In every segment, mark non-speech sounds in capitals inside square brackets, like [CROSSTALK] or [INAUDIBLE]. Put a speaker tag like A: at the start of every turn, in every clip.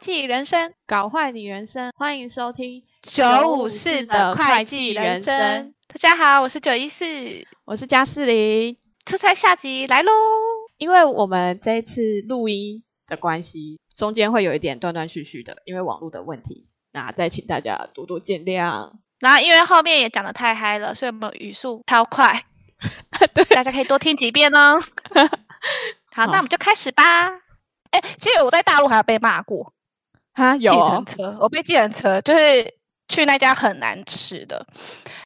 A: 计人生，
B: 搞坏你人生。欢迎收听
A: 九五四的会计人生。大家好，我是九一四，
B: 我是加四零。
A: 出差下集来喽！
B: 因为我们这一次录音的关系，中间会有一点断断续续的，因为网络的问题。那再请大家多多见谅。
A: 然后因为后面也讲的太嗨了，所以我们语速超快。[LAUGHS]
B: 对，
A: 大家可以多听几遍哦。[LAUGHS] 好，那我们就开始吧。哎，其实我在大陆还有被骂过
B: 啊，有
A: 计程车，我被计程车就是去那家很难吃的，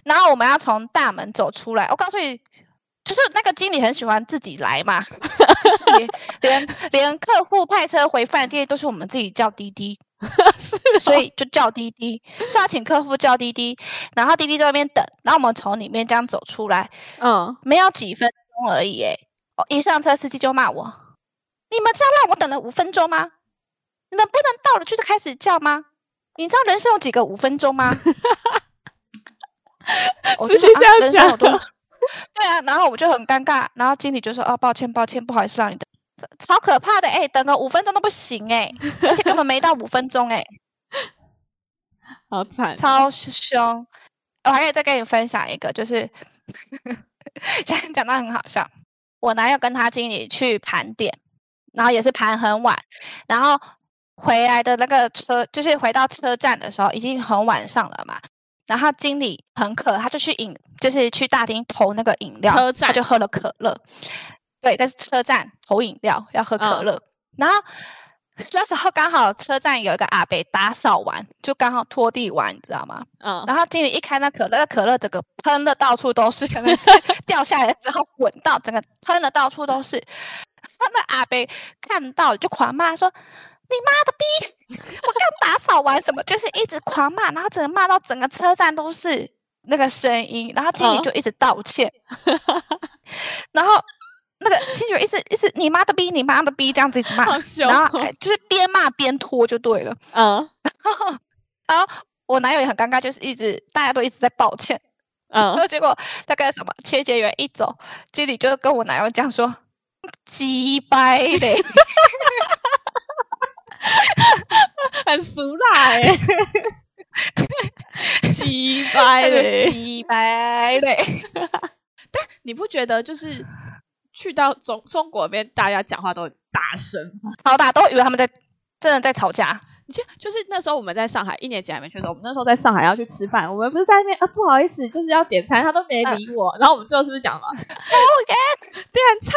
A: 然后我们要从大门走出来。我告诉你，就是那个经理很喜欢自己来嘛，就是连连连客户派车回饭店都是我们自己叫滴滴，[LAUGHS]
B: 是
A: 所以就叫滴滴，所以要请客户叫滴滴，然后滴滴在那边等，然后我们从里面这样走出来，
B: 嗯，
A: 没有几分钟而已，哎，哦，一上车司机就骂我。你们知道让我等了五分钟吗？你们不能到了就是开始叫吗？你知道人生有几个五分钟吗？[LAUGHS] 我就说啊，人生好多？[LAUGHS] 对啊，然后我就很尴尬，然后经理就说：“哦，抱歉，抱歉，不好意思让你等，超可怕的哎，等个五分钟都不行哎，而且根本没到五分钟哎，[LAUGHS]
B: 好惨，
A: 超凶。我还可以再跟你分享一个，就是现在讲到很好笑，我男友跟他经理去盘点。”然后也是盘很晚，然后回来的那个车，就是回到车站的时候已经很晚上了嘛。然后经理很渴，他就去饮，就是去大厅投那个饮料，
B: 车站
A: 他就喝了可乐。对，在车站投饮料要喝可乐。嗯、然后那时候刚好车站有一个阿伯打扫完，就刚好拖地完，你知道吗？
B: 嗯。
A: 然后经理一开那可乐，那可乐整个喷的到处都是，可能是 [LAUGHS] 掉下来之后滚到整个喷的到处都是。他那阿伯看到了就狂骂说：“你妈的逼！我刚打扫完什么，就是一直狂骂，然后整个骂到整个车站都是那个声音，然后经理就一直道歉，[LAUGHS] 哦、然后那个清酒一直一直你妈的逼，你妈的逼这样子一直骂，
B: 哦、
A: 然后就是边骂边拖就对了，
B: 嗯，
A: 然后，然后我男友也很尴尬，就是一直大家都一直在抱歉，
B: 嗯，
A: 然 [LAUGHS] 后结果大概什么清洁员一走，经理就跟我男友讲说。鸡掰嘞，
B: 很俗辣哎，[LAUGHS] 鸡掰嘞，
A: 鸡掰嘞。
B: 但你不觉得就是去到中中国那边，大家讲话都很大声吗？
A: 超大，都以为他们在真的在吵架。
B: 你就就是那时候我们在上海一年级还没去的时候，我们那时候在上海要去吃饭，我们不是在那边啊，不好意思，就是要点餐，他都没理我。呃、然后我们最后是不是讲了？服务员点餐，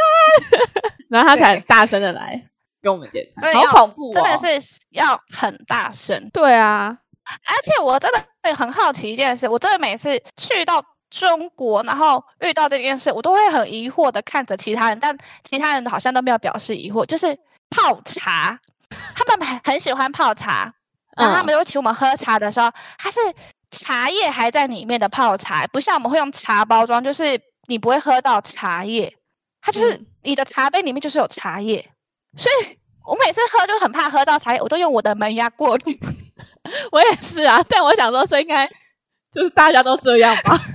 B: [LAUGHS] 然后他才大声的来跟我们点餐，好恐怖、哦，
A: 真的是要很大声。
B: 对啊，
A: 而且我真的会很好奇一件事，我真的每次去到中国，然后遇到这件事，我都会很疑惑的看着其他人，但其他人好像都没有表示疑惑，就是泡茶。他们很很喜欢泡茶，然后他们就请我们喝茶的时候，它是茶叶还在里面的泡茶，不像我们会用茶包装，就是你不会喝到茶叶，它就是你的茶杯里面就是有茶叶，所以我每次喝就很怕喝到茶叶，我都用我的门牙过滤。[LAUGHS]
B: 我也是啊，但我想说这应该就是大家都这样吧？[LAUGHS]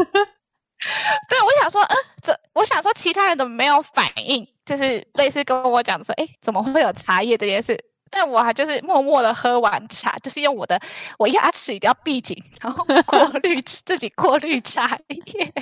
A: 对，我想说，嗯，这我想说其他人怎么没有反应？就是类似跟我讲说，哎，怎么会有茶叶这件事？但我还就是默默的喝完茶，就是用我的我牙齿一定要闭紧，然后过 [LAUGHS] 滤自己过滤茶叶。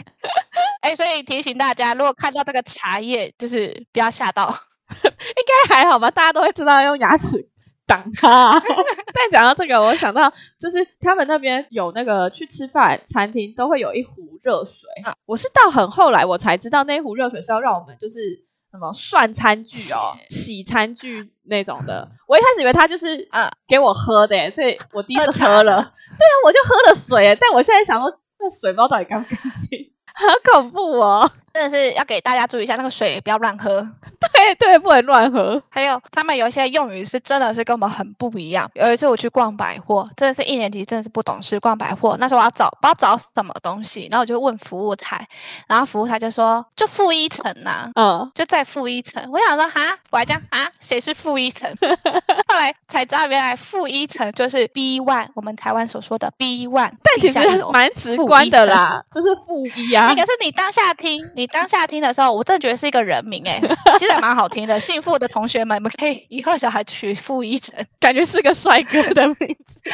A: 哎，所以提醒大家，如果看到这个茶叶，就是不要吓到。[LAUGHS]
B: 应该还好吧？大家都会知道用牙齿挡它。[LAUGHS] 但讲到这个，我想到就是他们那边有那个去吃饭餐厅都会有一壶热水。啊、我是到很后来我才知道，那一壶热水是要让我们就是。什么涮餐具哦，洗餐具那种的，我一开始以为他就是啊给我喝的，所以我第一次喝了，对啊，我就喝了水，但我现在想说，那水包到底干不干净？好恐怖哦！
A: 真的是要给大家注意一下，那个水不要乱喝。[LAUGHS]
B: 对对，不能乱喝。
A: 还有他们有一些用语是真的是跟我们很不一样。有一次我去逛百货，真的是一年级，真的是不懂事。逛百货那时候我要找不知道找什么东西，然后我就问服务台，然后服务台就说就负一层呐，嗯，就在负一层。我想说哈，我还讲啊，谁是负一层？[LAUGHS] 后来才知道原来负一层就是 B one，我们台湾所说的 B one。
B: 但其实蛮直观的啦，就是负一啊。
A: 那个是你当下听，你当下听的时候，我真的觉得是一个人名哎、欸。其实这个蛮好听的。幸福的同学们，你们可以以后小孩取傅一成，
B: 感觉是个帅哥的名字。[LAUGHS]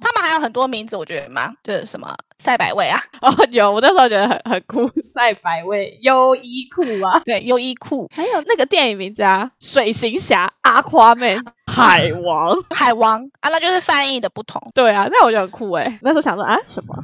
A: 他们还有很多名字，我觉得蛮，就是什么赛百味啊。
B: 哦，有，我那时候觉得很很酷，赛百味、优衣库啊，[LAUGHS]
A: 对，优衣库，
B: 还有那个电影名字啊，水行侠、阿夸妹、[LAUGHS] 海王、
A: 海王啊，那就是翻译的不同。
B: 对啊，那我觉得很酷诶。那时候想说啊，什么？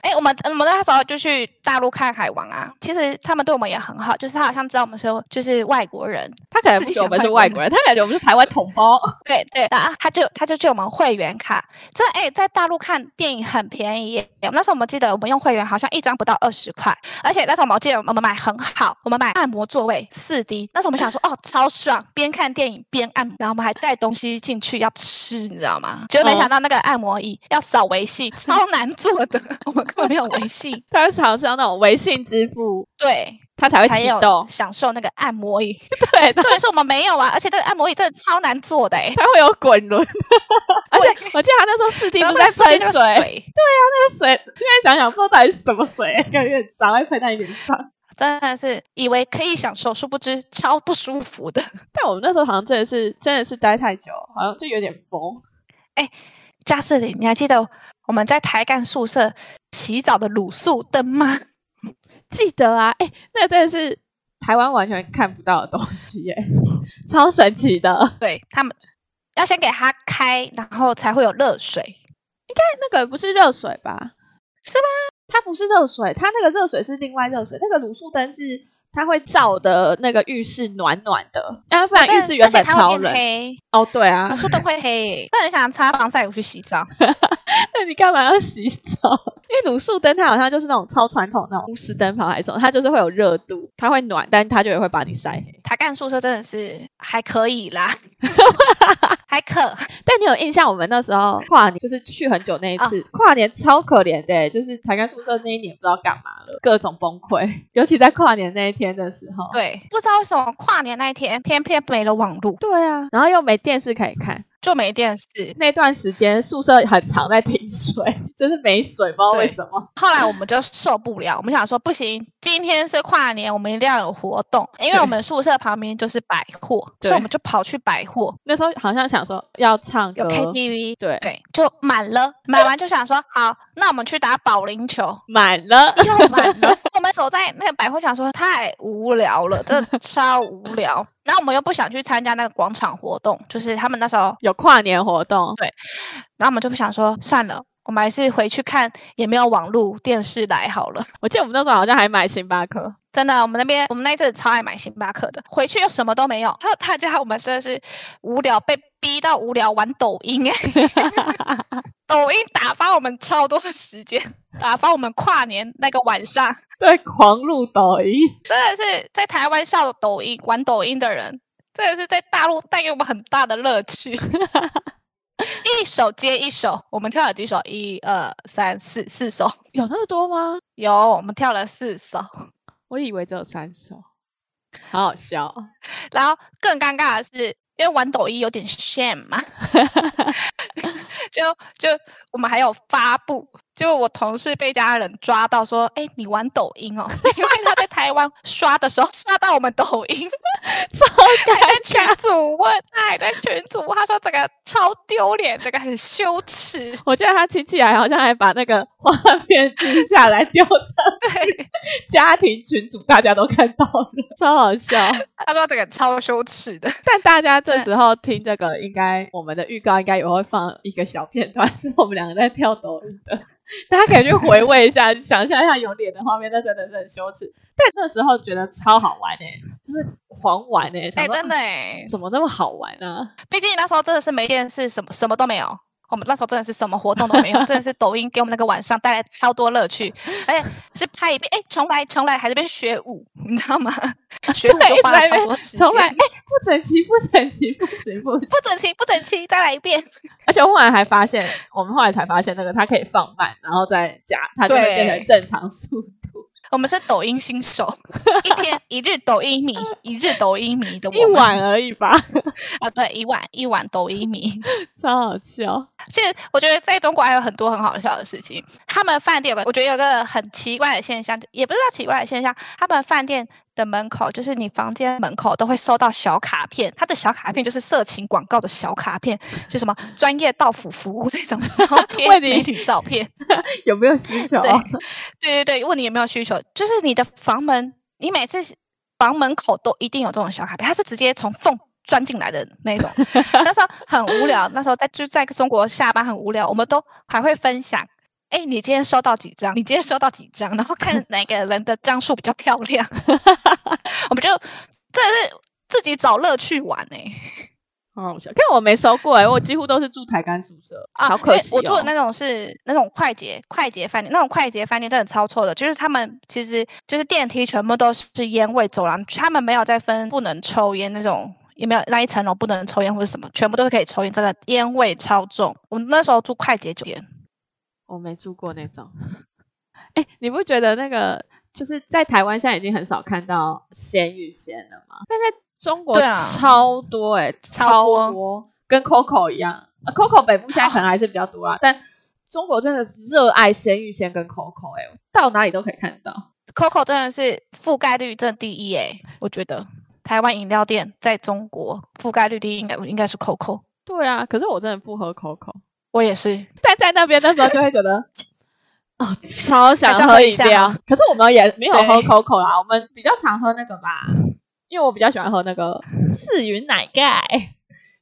A: 哎，我们我们那时候就去大陆看海王啊。其实他们对我们也很好，就是他好像知道我们是就是外国人，
B: 他可能不觉得我们是外国人，他感觉我们是台湾同胞。[LAUGHS]
A: 对对啊，他就他就借我们会员卡。这哎，在大陆看电影很便宜耶。那时候我们记得我们用会员好像一张不到二十块，而且那时候我们记得我们买很好，我们买按摩座位四 D。那时候我们想说哦，超爽，边看电影边按摩，然后我们还带东西进去要吃，你知道吗？结果没想到那个按摩椅要扫微信，超难做的，我们根本没有微信。[LAUGHS]
B: 他是好像那种微信支付，
A: 对，
B: 他才会启动
A: 享受那个按摩椅。[LAUGHS]
B: 对，[LAUGHS]
A: 重点是我们没有啊，而且这个按摩椅真的超难做的，哎，
B: 它会有滚轮，而且我记得他那时候四 D 不是在喷水，水，对啊，那个水，现在想想不知道到底是什么水，感觉早会喷在你脸上，
A: 真的是以为可以享受，殊不知超不舒服的。
B: 但我们那时候好像真的是真的是待太久，好像就有点疯。
A: 哎，加斯林，你还记得我们在台干宿舍洗澡的卤素灯吗？[LAUGHS]
B: 记得啊，哎，那个真的是台湾完全看不到的东西耶，[LAUGHS] 超神奇的。
A: 对，他们要先给它开，然后才会有热水。
B: 应该那个不是热水吧？
A: 是吗？
B: 它不是热水，它那个热水是另外热水。那个卤素灯是它会照的那个浴室暖暖的，要不然浴室原本超冷。哦，对啊，
A: 卤素灯会黑，那很想擦防晒乳去洗澡。[LAUGHS]
B: 那你干嘛要洗澡？[LAUGHS] 因为卤素灯它好像就是那种超传统那种钨丝灯泡还是什么，它就是会有热度，它会暖，但它就也会把你晒黑。
A: 台干宿舍真的是还可以啦，[LAUGHS] 还可。
B: 但你有印象，我们那时候跨年就是去很久那一次，哦、跨年超可怜的，就是台干宿舍那一年不知道干嘛了，各种崩溃，尤其在跨年那一天的时候。
A: 对，不知道为什么跨年那一天偏偏没了网络。
B: 对啊，然后又没电视可以看。
A: 就没电视，
B: 那段时间宿舍很常在停水，[LAUGHS] 就是没水，不知道为什么。
A: 后来我们就受不了，我们想说不行，今天是跨年，我们一定要有活动，因为我们宿舍旁边就是百货，所以我们就跑去百货。
B: 那时候好像想说要唱歌，
A: 有 KTV，
B: 对
A: 对，就满了，买完就想说好，那我们去打保龄球，
B: 满了
A: 又满了。我们走在那个百货，想说太无聊了，真的超无聊。然后我们又不想去参加那个广场活动，就是他们那时候
B: 有跨年活动，
A: 对。然后我们就不想说，算了，我们还是回去看，也没有网络电视来好了。
B: 我记得我们那时候好像还买星巴克，
A: 真的，我们那边我们那一阵子超爱买星巴克的。回去又什么都没有，还有大家我们真的是无聊，被逼到无聊玩抖音哎 [LAUGHS] [LAUGHS] 抖音打发我们超多的时间，打发我们跨年那个晚上。
B: 对，狂入抖音，
A: 真的是在台湾笑抖音、玩抖音的人，真的是在大陆带给我们很大的乐趣。[LAUGHS] [LAUGHS] 一首接一首，我们跳了几首？一二三四，四首。
B: 有那么多吗？
A: 有，我们跳了四首。
B: 我以为只有三首，好好笑。
A: 然后更尴尬的是，因为玩抖音有点 shame 嘛，[LAUGHS] 就就我们还有发布。就我同事被家人抓到说：“哎、欸，你玩抖音哦？” [LAUGHS] 因为他在台湾刷的时候刷到我们抖音，超还在群主问，他还在群主，他说这个超丢脸，这个很羞耻。
B: 我觉得他亲戚还好像还把那个画面记下来丢上，[LAUGHS] 对，家庭群主大家都看到了，超好笑。[LAUGHS]
A: 他说这个超羞耻的，
B: 但大家这时候听这个，应该我们的预告应该也会放一个小片段，是我们两个在跳抖音的。[LAUGHS] 大家可以去回味一下，想象一下有脸的画面，那真的是很羞耻。但那时候觉得超好玩诶、欸，就是狂玩诶、欸，哎、
A: 欸，真的哎、欸，
B: 怎么那么好玩呢、啊？
A: 毕竟那时候真的是没电视，什么什么都没有。我们那时候真的是什么活动都没有，[LAUGHS] 真的是抖音给我们那个晚上带来超多乐趣，而且是拍一遍，哎，重来重来，还在边学舞，[LAUGHS] 你知道吗？[LAUGHS] 学舞都花了超多时间，重来，哎，
B: 不整齐，不整齐，不行不行，
A: 不整齐，不整齐，再来一遍。
B: 而且我后来还发现，我们后来才发现，那个它可以放慢，然后再加，它就会变成正常速度。
A: 我们是抖音新手，一天一日抖音迷，一日抖音迷的我
B: 一晚而已吧。[LAUGHS]
A: 啊，对，一晚一晚抖音迷，[LAUGHS]
B: 超好笑。
A: 其实我觉得在中国还有很多很好笑的事情。他们饭店有个，我觉得有个很奇怪的现象，也不是说奇怪的现象，他们饭店的门口就是你房间门口都会收到小卡片，他的小卡片就是色情广告的小卡片，就什么 [LAUGHS] 专业到府服务这种，[LAUGHS] 然后贴美女照片，[LAUGHS]
B: 有没有需求？
A: 对对对对，问你有没有需求，就是你的房门，你每次房门口都一定有这种小卡片，它是直接从缝钻进来的那种。那时候很无聊，那时候在就在中国下班很无聊，我们都还会分享。哎，你今天收到几张？你今天收到几张？然后看 [LAUGHS] 哪个人的张数比较漂亮，[LAUGHS] 我们就这是自己找乐趣玩呢、欸。
B: 好好笑，看我没收过哎，我几乎都是住台干宿舍啊，好可惜、哦。
A: 我住的那种是那种快捷快捷饭店，那种快捷饭店真的超臭的，就是他们其实就是电梯全部都是烟味，走廊他们没有再分不能抽烟那种，也没有那一层楼不能抽烟或者什么，全部都是可以抽烟，真的烟味超重。我们那时候住快捷酒店。
B: 我没住过那种，哎，你不觉得那个就是在台湾现在已经很少看到鲜芋仙了吗？但在中国超多哎、欸，超多，跟 Coco 一样。啊，Coco 北部现在可能还是比较多啊，但中国真的热爱鲜芋仙跟 Coco 哎、欸，到哪里都可以看得到。
A: Coco 真的是覆盖率真第一哎、欸，我觉得台湾饮料店在中国覆盖率第一应该应该是 Coco。
B: 对啊，可是我真的不喝 Coco。
A: 我也是，
B: 但在那边的时候就会觉得，哦，超想喝饮料。可是我们也没有喝 COCO 啦，我们比较常喝那个吧，因为我比较喜欢喝那个赤云奶盖，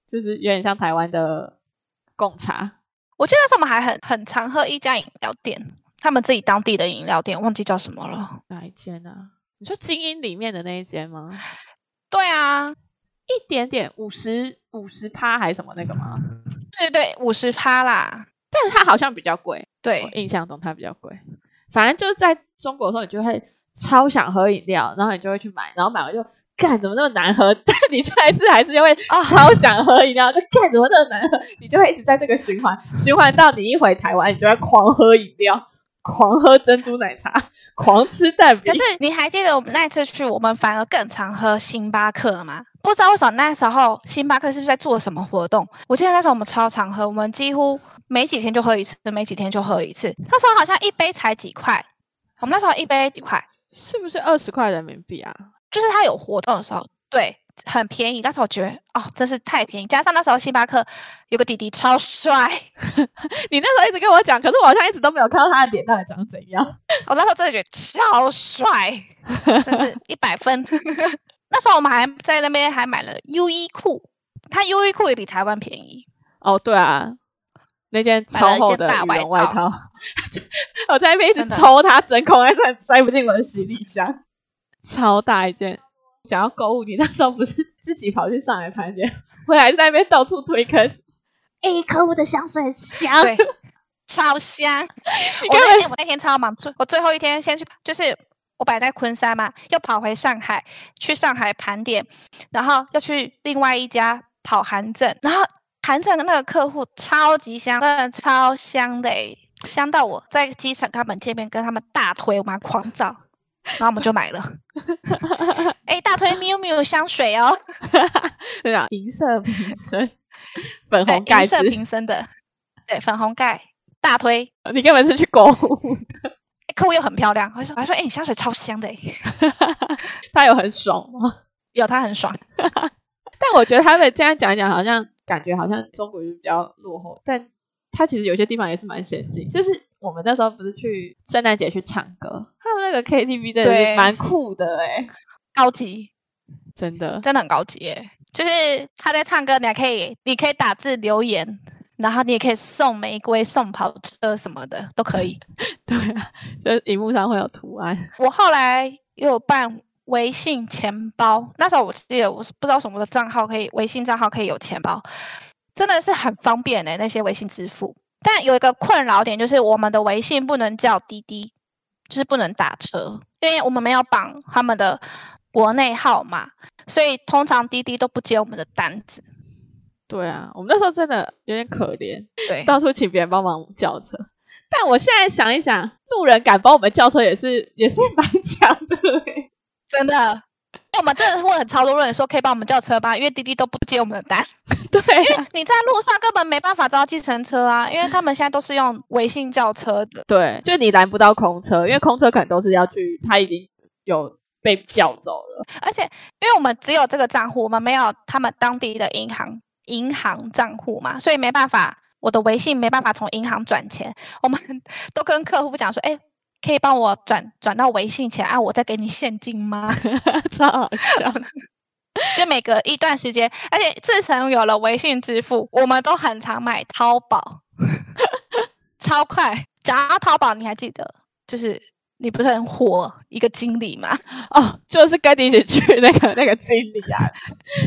B: 就是有点像台湾的贡茶。
A: 我记得那时候我们还很很常喝一家饮料店，他们自己当地的饮料店，忘记叫什么了。
B: 哪一间呢、啊？你说精英里面的那一间吗？
A: 对啊，
B: 一点点五十五十趴还是什么那个吗？
A: 对对，五十趴啦，
B: 但是它好像比较贵。
A: 对，
B: 我印象中它比较贵。反正就是在中国的时候，你就会超想喝饮料，然后你就会去买，然后买完就干怎么那么难喝？[LAUGHS] 但你下一次还是因为超想喝饮料，就干怎么那么难喝？你就会一直在这个循环，循环到你一回台湾，你就会狂喝饮料，狂喝珍珠奶茶，[LAUGHS] 狂吃蛋饼。
A: 可是你还记得我们那次去，我们反而更常喝星巴克吗？不知道为什么那时候星巴克是不是在做什么活动？我记得那时候我们超常喝，我们几乎没几天就喝一次，没几天就喝一次。那时候好像一杯才几块，我们那时候一杯几块，
B: 是不是二十块人民币啊？
A: 就是它有活动的时候，对，很便宜。但是我觉得哦，真是太便宜，加上那时候星巴克有个弟弟超帅，[LAUGHS]
B: 你那时候一直跟我讲，可是我好像一直都没有看到他的脸到底长怎样。[LAUGHS]
A: 我那时候真的觉得超帅，真是一百分。[LAUGHS] 那时候我们还在那边还买了优衣库，它优衣库也比台湾便宜
B: 哦。对啊，那件超厚的羽绒外套，我在那边一直抽它，真空还是塞不进我的行李箱，超大一件。讲到购物，你那时候不是 [LAUGHS] 自己跑去上海盘点，我还在那边到处推坑。
A: 哎、欸，可恶的香水香，对，[LAUGHS] 超香。[LAUGHS] 我那天我那天超忙，最我最后一天先去就是。我摆在昆山嘛，又跑回上海，去上海盘点，然后又去另外一家跑韩正，然后韩正的那个客户超级香，真的超香的，香到我在机场跟他们见面，跟他们大推，我们狂照，然后我们就买了。[LAUGHS] 哎，大推 miu miu 香水哦，[LAUGHS]
B: 对啊，银色瓶身，粉红盖，
A: 银色瓶身的，对，粉红盖，大推。[LAUGHS]
B: 你根本是去购物的。
A: 客户又很漂亮，我说我还说，哎、欸，你香水超香的，
B: 他有很爽吗？
A: 有，他很爽。
B: 但我觉得他们这样讲一讲，好像感觉好像中国就比较落后，但他其实有些地方也是蛮先进。就是我们那时候不是去圣诞节去唱歌，他们那个 KTV 真的是蛮酷的哎，
A: 高级，
B: 真的
A: 真的很高级哎。就是他在唱歌，你还可以，你可以打字留言。然后你也可以送玫瑰、送跑车什么的都可以。[LAUGHS]
B: 对啊，就是荧幕上会有图案。
A: 我后来又有办微信钱包，那时候我记得我是不知道什么的账号可以，微信账号可以有钱包，真的是很方便的、欸、那些微信支付。但有一个困扰点就是我们的微信不能叫滴滴，就是不能打车，因为我们没有绑他们的国内号码，所以通常滴滴都不接我们的单子。
B: 对啊，我们那时候真的有点可怜，
A: 对，
B: 到处请别人帮忙叫车。但我现在想一想，路人敢帮我们叫车也是也是蛮强的，
A: 真的。为我们真的是会很超多人说可以帮我们叫车吧，因为滴滴都不接我们的单。[LAUGHS]
B: 对、啊，
A: 因为你在路上根本没办法找到计程车啊，因为他们现在都是用微信叫车的。
B: 对，就你拦不到空车，因为空车可能都是要去，他已经有被叫走了。
A: 而且，因为我们只有这个账户，我们没有他们当地的银行银行账户嘛，所以没办法，我的微信没办法从银行转钱。我们 [LAUGHS] 都跟客户讲说，哎。可以帮我转转到微信钱啊？我再给你现金吗？[LAUGHS]
B: 超好笑！[LAUGHS]
A: 就每隔一段时间，而且自从有了微信支付，我们都很常买淘宝，[LAUGHS] 超快。讲到淘宝，你还记得？就是你不是很火一个经理吗？[LAUGHS]
B: 哦，就是跟你一起去那个那个经理啊！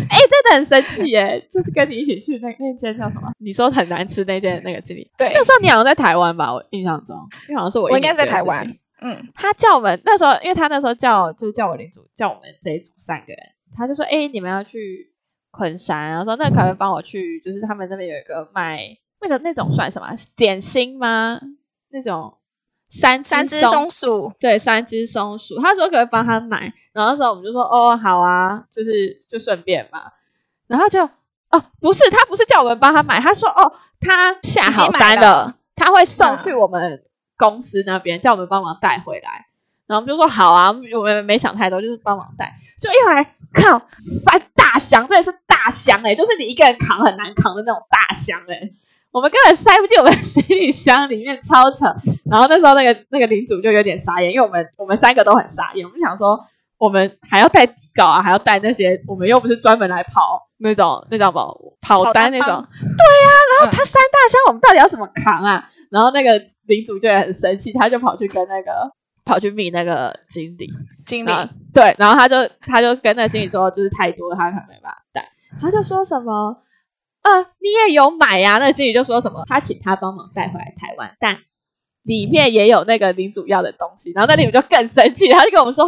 B: 哎、欸，真的很神奇耶！就是跟你一起去那那间叫什么？你说很难吃那间那个经理。
A: 对，
B: 那时候你好像在台湾吧？我印象中，因为好像是我，
A: 我应该在台湾。嗯，
B: 他叫我们那时候，因为他那时候叫就是叫我领组，叫我们这一组三个人，他就说：“哎、欸，你们要去昆山，然后说那可不可以帮我去，就是他们那边有一个卖那个那种算什么点心吗？那种。”三
A: 三只松鼠，
B: 对，三只松鼠。他说可以帮他买，然后那时候我们就说哦，好啊，就是就顺便嘛。然后就哦，不是，他不是叫我们帮他买，他说哦，他下好单了，了他会送去我们公司那边，嗯、叫我们帮忙带回来。然后我们就说好啊，我们没想太多，就是帮忙带。就一来靠，三大箱，真的是大箱哎、欸，就是你一个人扛很难扛的那种大箱哎、欸。我们根本塞不进我们行李箱里面，超扯。然后那时候那个那个领主就有点傻眼，因为我们我们三个都很傻眼。我们想说，我们还要带底稿啊，还要带那些，我们又不是专门来跑那种那种跑单那种。对呀、啊，然后他三大箱，我们到底要怎么扛啊？然后那个领主就也很生气，他就跑去跟那个跑去密那个经理
A: 经理。
B: 对，然后他就他就跟那个经理说，就是太多，他可能没办法带。他就说什么？啊，你也有买呀、啊？那经理就说什么，他请他帮忙带回来台湾，但里面也有那个领主要的东西。然后那领主就更生气，他就跟我们说：“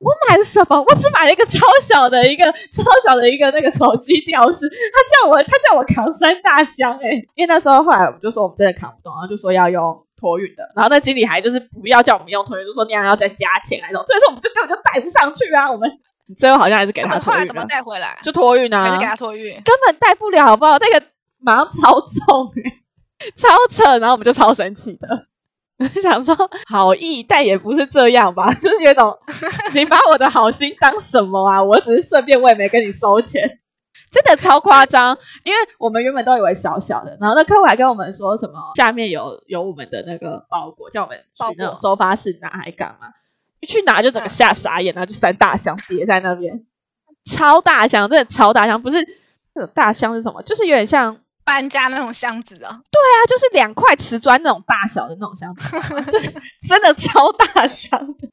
B: 我买了什么？我只买了一个超小的一个超小的一个那个手机吊饰。他叫我他叫我扛三大箱诶、欸、因为那时候后来我们就说我们真的扛不动，然后就说要用托运的。然后那经理还就是不要叫我们用托运，就说那样要再加钱来弄。所以说我们就根本就带不上去啊，我们。”最后好像还是给他托运，
A: 怎么带回来？
B: 就托运啊，
A: 还是给他托运？
B: 根本带不了，好不好？那个马上超重、欸，超扯，然后我们就超生气的，[LAUGHS] 想说好意，但也不是这样吧？就是有种 [LAUGHS] 你把我的好心当什么啊？我只是顺便，我也没跟你收钱，真的超夸张。因为我们原本都以为小小的，然后那客户还跟我们说什么下面有有我们的那个包裹，叫我们去那种收发室拿，还干嘛？一去拿就整个吓傻眼，然后就三大箱叠在那边，超大箱，真的超大箱，不是那种大箱是什么？就是有点像
A: 搬家那种箱子啊。
B: 对啊，就是两块瓷砖那种大小的那种箱子，[LAUGHS] 就是真的超大箱的，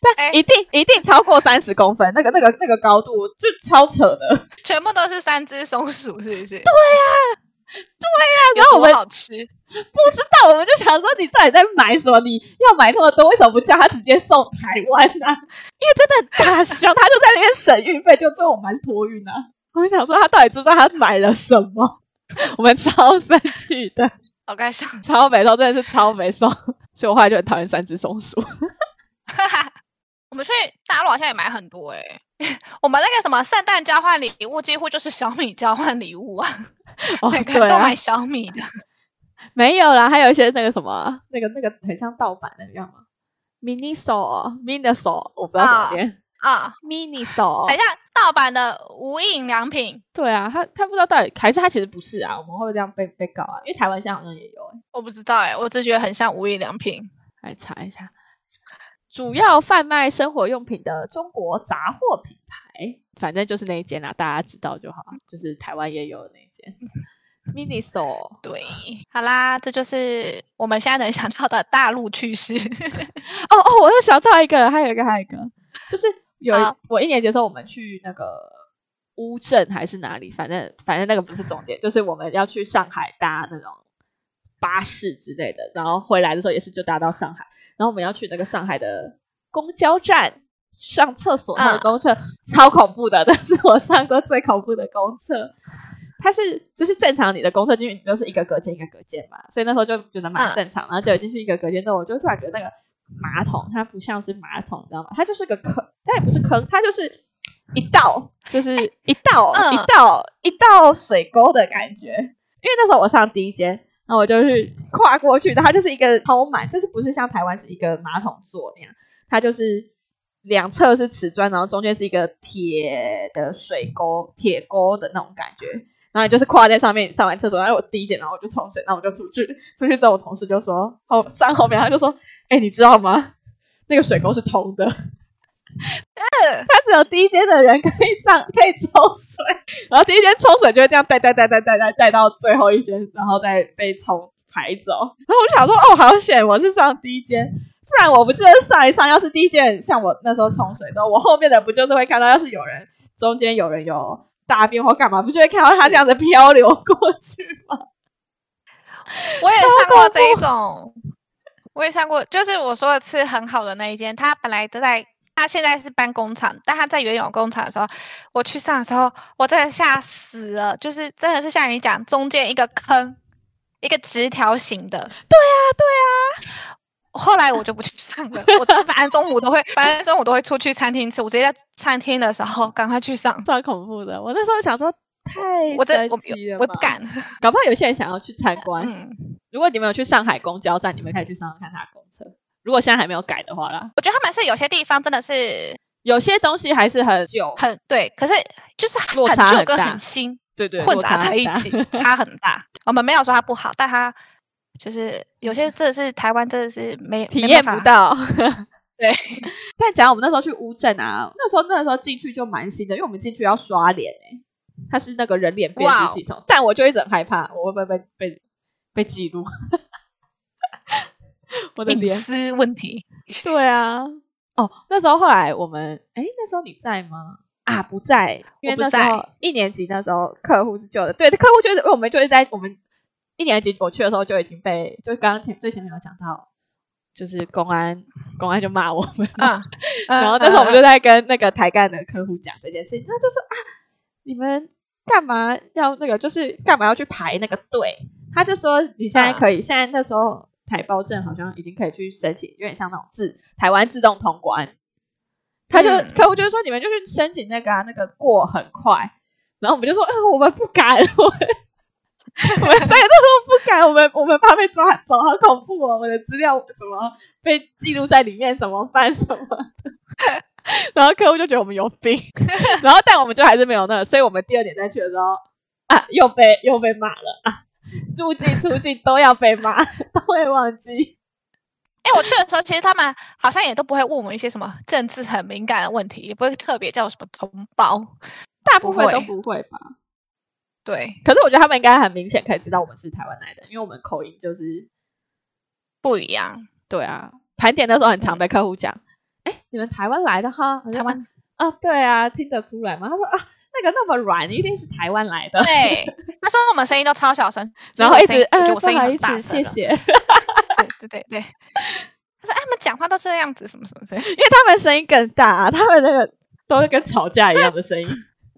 B: 但一定、欸、一定超过三十公分，那个那个那个高度就超扯的，
A: 全部都是三只松鼠，是不是？对
B: 啊。对呀、啊，然后我们
A: 好吃，
B: 不知道，我们就想说你到底在买什么？你要买那么多，为什么不叫他直接送台湾呢、啊？[LAUGHS] 因为真的很大箱，他就在那边省运费，就最后我们托运啊。[LAUGHS] 我们想说他到底知不知道他买了什么？[LAUGHS] 我们超生气的，
A: 好开心，
B: 超没送，真的是超没送，所以我后来就很讨厌三只松鼠。
A: 我们去大陆好像也买很多诶、欸、我们那个什么圣诞交换礼物，几乎就是小米交换礼物啊。[LAUGHS]
B: 哦，
A: 每个人都买小米的，[LAUGHS]
B: 没有啦，还有一些那个什么，那个那个很像盗版的，你知道吗？Miniso，Miniso，我不知道怎么念
A: 啊
B: ，Miniso，
A: 很像盗版的无印良品。
B: 对啊，他他不知道到底还是他其实不是啊？我们会不会这样被被告啊？因为台湾现在好像也有、欸，
A: 我不知道哎、欸，我只觉得很像无印良品。
B: 来查一下，主要贩卖生活用品的中国杂货品牌，反正就是那一间啦，大家知道就好，就是台湾也有那。[LAUGHS] Miniso
A: 对，好啦，这就是我们现在能想到的大陆趣事。[LAUGHS]
B: 哦哦，我又想到一个，还有一个，还有一个，就是有我一年级的时候，我们去那个乌镇还是哪里，反正反正那个不是重点，就是我们要去上海搭那种巴士之类的，然后回来的时候也是就搭到上海，然后我们要去那个上海的公交站上厕所，那个公厕、嗯、超恐怖的，[LAUGHS] 但是我上过最恐怖的公厕。它是就是正常，你的公厕进去你都是一个隔间一个隔间嘛，所以那时候就觉得蛮正常。嗯、然后就进去一个隔间之后，我就突然觉得那个马桶它不像是马桶，你知道吗？它就是个坑，它也不是坑，它就是一道，就是一道、[LAUGHS]
A: 嗯、
B: 一道一道水沟的感觉。因为那时候我上第一间，然后我就去跨过去，它就是一个超满，就是不是像台湾是一个马桶座那样，它就是两侧是瓷砖，然后中间是一个铁的水沟、铁沟的那种感觉。然后就是跨在上面，上完厕所，然后我第一间，然后我就冲水，然后我就出去，出去之后我同事就说，后上后面他就说，哎，你知道吗？那个水沟是通的。嗯 [LAUGHS] 他只有第一间的人可以上，可以抽水，然后第一间抽水就会这样带带带带带带带到最后一间，然后再被冲排走。然后我就想说，哦，好险，我是上第一间，不然我不就是上一上，要是第一件像我那时候冲水的我后面的不就是会看到，要是有人中间有人有大便或干嘛，不就会看到他这样子漂流过去吗？
A: 我也上过这一种，我也上过，就是我说的是很好的那一间，他本来都在。他现在是搬工厂，但他在原有工厂的时候，我去上的时候，我真的吓死了。就是真的是像你讲，中间一个坑，一个直条形的。对
B: 啊，对啊。
A: 后来我就不去上了，我反正中午都会，反正中午都会出去餐厅吃。我直接在餐厅的时候赶快去上，
B: 超恐怖的。我那时候想说，太
A: 我这我我不敢。
B: 搞不好有些人想要去参 [LAUGHS] 观。
A: 嗯，
B: 如果你们有去上海公交站，你们可以去上上看他公车。如果现在还没有改的话啦，
A: 我觉得他们是有些地方真的是
B: 有些东西还是很旧，
A: 很对，可是就是很旧跟很新，
B: 对对，
A: 混杂在一起，差很大。我们没有说它不好，但它就是有些真的是台湾真的是没
B: 体验不到。
A: 对，[LAUGHS]
B: 但讲我们那时候去乌镇啊，那时候那时候进去就蛮新的，因为我们进去要刷脸诶、欸，它是那个人脸辨识系统，wow. 但我就一直很害怕，我会不会被被被记录？[LAUGHS] 我的
A: 隐私问题，
B: 对啊，哦，那时候后来我们，哎，那时候你在吗？啊，不在，因为那时候一年级那时候客户是旧的，对，客户就是我们就是在我们一年级我去的时候就已经被，就刚刚前最前面有讲到，就是公安公安就骂我们，
A: 啊，[LAUGHS]
B: 然后那时候我们就在跟那个台干的客户讲这件事情，他就说啊，你们干嘛要那个，就是干嘛要去排那个队？他就说你现在可以，现在那时候。台胞证好像已经可以去申请，有点像那种自台湾自动通关。他就、嗯、客户就是说，你们就去申请那个啊，那个过很快。然后我们就说，嗯、呃，我们不敢，[LAUGHS] 我们三个都不敢，我们我们怕被抓走，好恐怖哦！我的资料怎么被记录在里面，怎么办什么的？[LAUGHS] 然后客户就觉得我们有病。[LAUGHS] 然后但我们就还是没有那，所以我们第二点再去的时候啊，又被又被骂了啊。入境出境都要被骂，都会忘记。
A: 哎、我去的时候，其实他们好像也都不会问我们一些什么政治很敏感的问题，也不会特别叫我什么同胞，
B: 大部分都不会吧？
A: 对。
B: 可是我觉得他们应该很明显可以知道我们是台湾来的，因为我们口音就是
A: 不一样。
B: 对啊，盘点的时候很常被客户讲，哎、欸，你们台湾来的哈？台湾啊，对啊，听得出来吗？他说啊。那个那么软，一定是台湾来的。
A: 对，他说我们声音都超小声，[LAUGHS]
B: 然后一直
A: 呃，我声音很大声，
B: 谢谢。[LAUGHS]
A: 对对对，他说他们讲话都这样子，什么什么的，因
B: 为他们声音更大，啊，他们那个都是跟吵架一样的声音。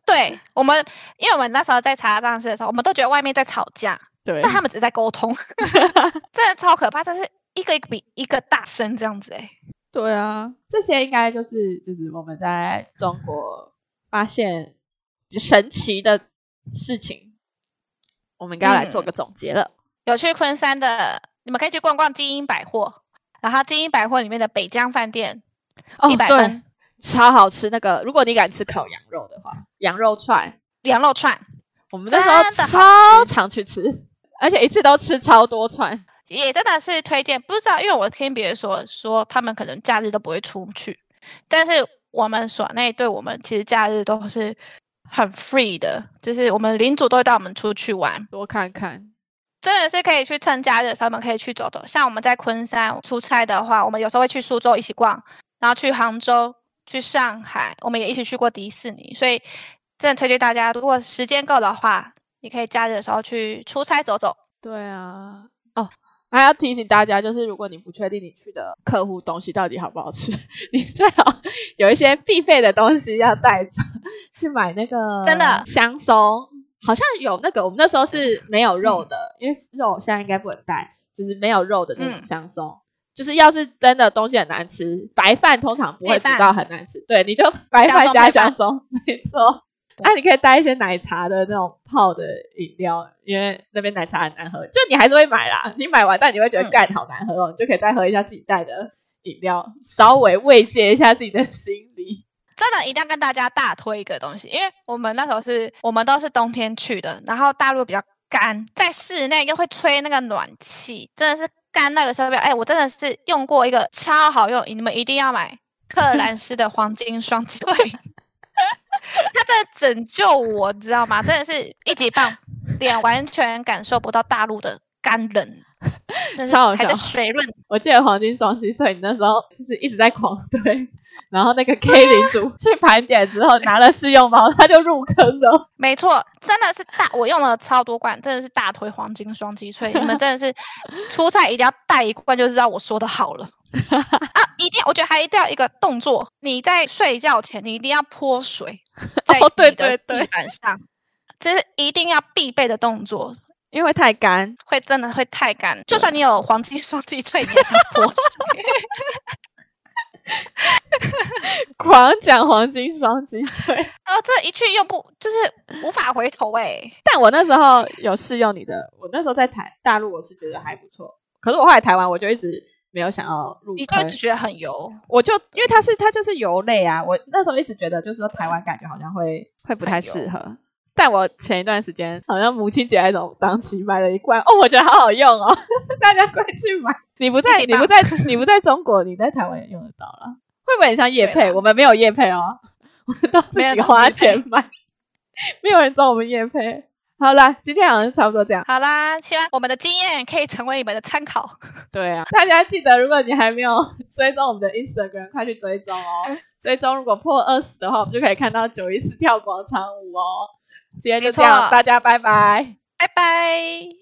A: 对我们，因为我们那时候在查账室的时候，我们都觉得外面在吵架，
B: 对，
A: 但他们只是在沟通，[LAUGHS] [LAUGHS] 真的超可怕，这是一个一个比一个大声这样子哎。
B: 对啊，这些应该就是就是我们在中国发现。神奇的事情，我们应该要来做个总结了。嗯、
A: 有去昆山的，你们可以去逛逛金鹰百货，然后金鹰百货里面的北江饭店，一百分，
B: 超好吃。那个，如果你敢吃烤羊肉的话，羊肉串，
A: 羊肉串，
B: 我们那时候超常去吃，而且一次都吃超多串，
A: 也真的是推荐。不知道，因为我听别人说，说他们可能假日都不会出去，但是我们所内对我们其实假日都是。很 free 的，就是我们领主都会带我们出去玩，
B: 多看看，
A: 真的是可以去趁假日的时候，我们可以去走走。像我们在昆山出差的话，我们有时候会去苏州一起逛，然后去杭州、去上海，我们也一起去过迪士尼。所以真的推荐大家，如果时间够的话，你可以假日的时候去出差走走。
B: 对啊。哦还要提醒大家，就是如果你不确定你去的客户东西到底好不好吃，[LAUGHS] 你最好有一些必备的东西要带着去买那个
A: 真的
B: 香松，好像有那个我们那时候是没有肉的，嗯、因为肉现在应该不能带，就是没有肉的那种香松，嗯、就是要是真的东西很难吃，白饭通常不会煮到很难吃。对，你就 [LAUGHS] 白饭加香松，没错。那、啊、你可以带一些奶茶的那种泡的饮料，因为那边奶茶很难喝。就你还是会买啦，你买完但你会觉得盖好难喝哦，嗯、你就可以再喝一下自己带的饮料，稍微慰藉一下自己的心理。
A: 真的一定要跟大家大推一个东西，因为我们那时候是我们都是冬天去的，然后大陆比较干，在室内又会吹那个暖气，真的是干那个时候，哎，我真的是用过一个超好用，你们一定要买 [LAUGHS] 克兰斯的黄金双击退，它真的拯救我，知道吗？真的是一级棒，脸完全感受不到大陆的干冷。[LAUGHS]
B: 超好笑，
A: 还在水润。[LAUGHS]
B: 我记得黄金双击退，你那时候就是一直在狂推，然后那个 K 领主去盘点之后拿了试用包，他就入坑了。
A: 没错，真的是大，我用了超多罐，真的是大推黄金双击退。你们真的是 [LAUGHS] 出差一定要带一罐，就知道我说的好了啊！一定，我觉得还一定要一个动作，你在睡觉前你一定要泼水在你的地板上，这是一定要必备的动作。
B: 因为太干，
A: 会真的会太干。就算你有黄金双击退，你也是泼水。[LAUGHS]
B: 狂讲黄金双击退，[LAUGHS]
A: 哦，这一去又不就是无法回头哎、欸。
B: 但我那时候有试用你的，我那时候在台大陆我是觉得还不错。可是我后来台湾我就一直没有想要入，
A: 你就一直觉得很油。
B: 我就因为它是它就是油类啊，我那时候一直觉得就是说台湾感觉好像会会不太适合。但我前一段时间好像母亲节还是档期买了一罐哦，我觉得好好用哦，[LAUGHS] 大家快去买！你不在，你不在，你不在中国，你在台湾也用得到了。会不会很像叶配？我们没有叶配哦，我们都自己花钱买，没有人找我们叶配。好啦，今天好像是差不多这样。
A: 好啦，希望我们的经验可以成为你们的参考。[LAUGHS]
B: 对啊，大家记得，如果你还没有 [LAUGHS] 追踪我们的 Instagram，快去追踪哦。追踪如果破二十的话，我们就可以看到九一四跳广场舞哦。今天就这样，大家拜拜，
A: 拜拜。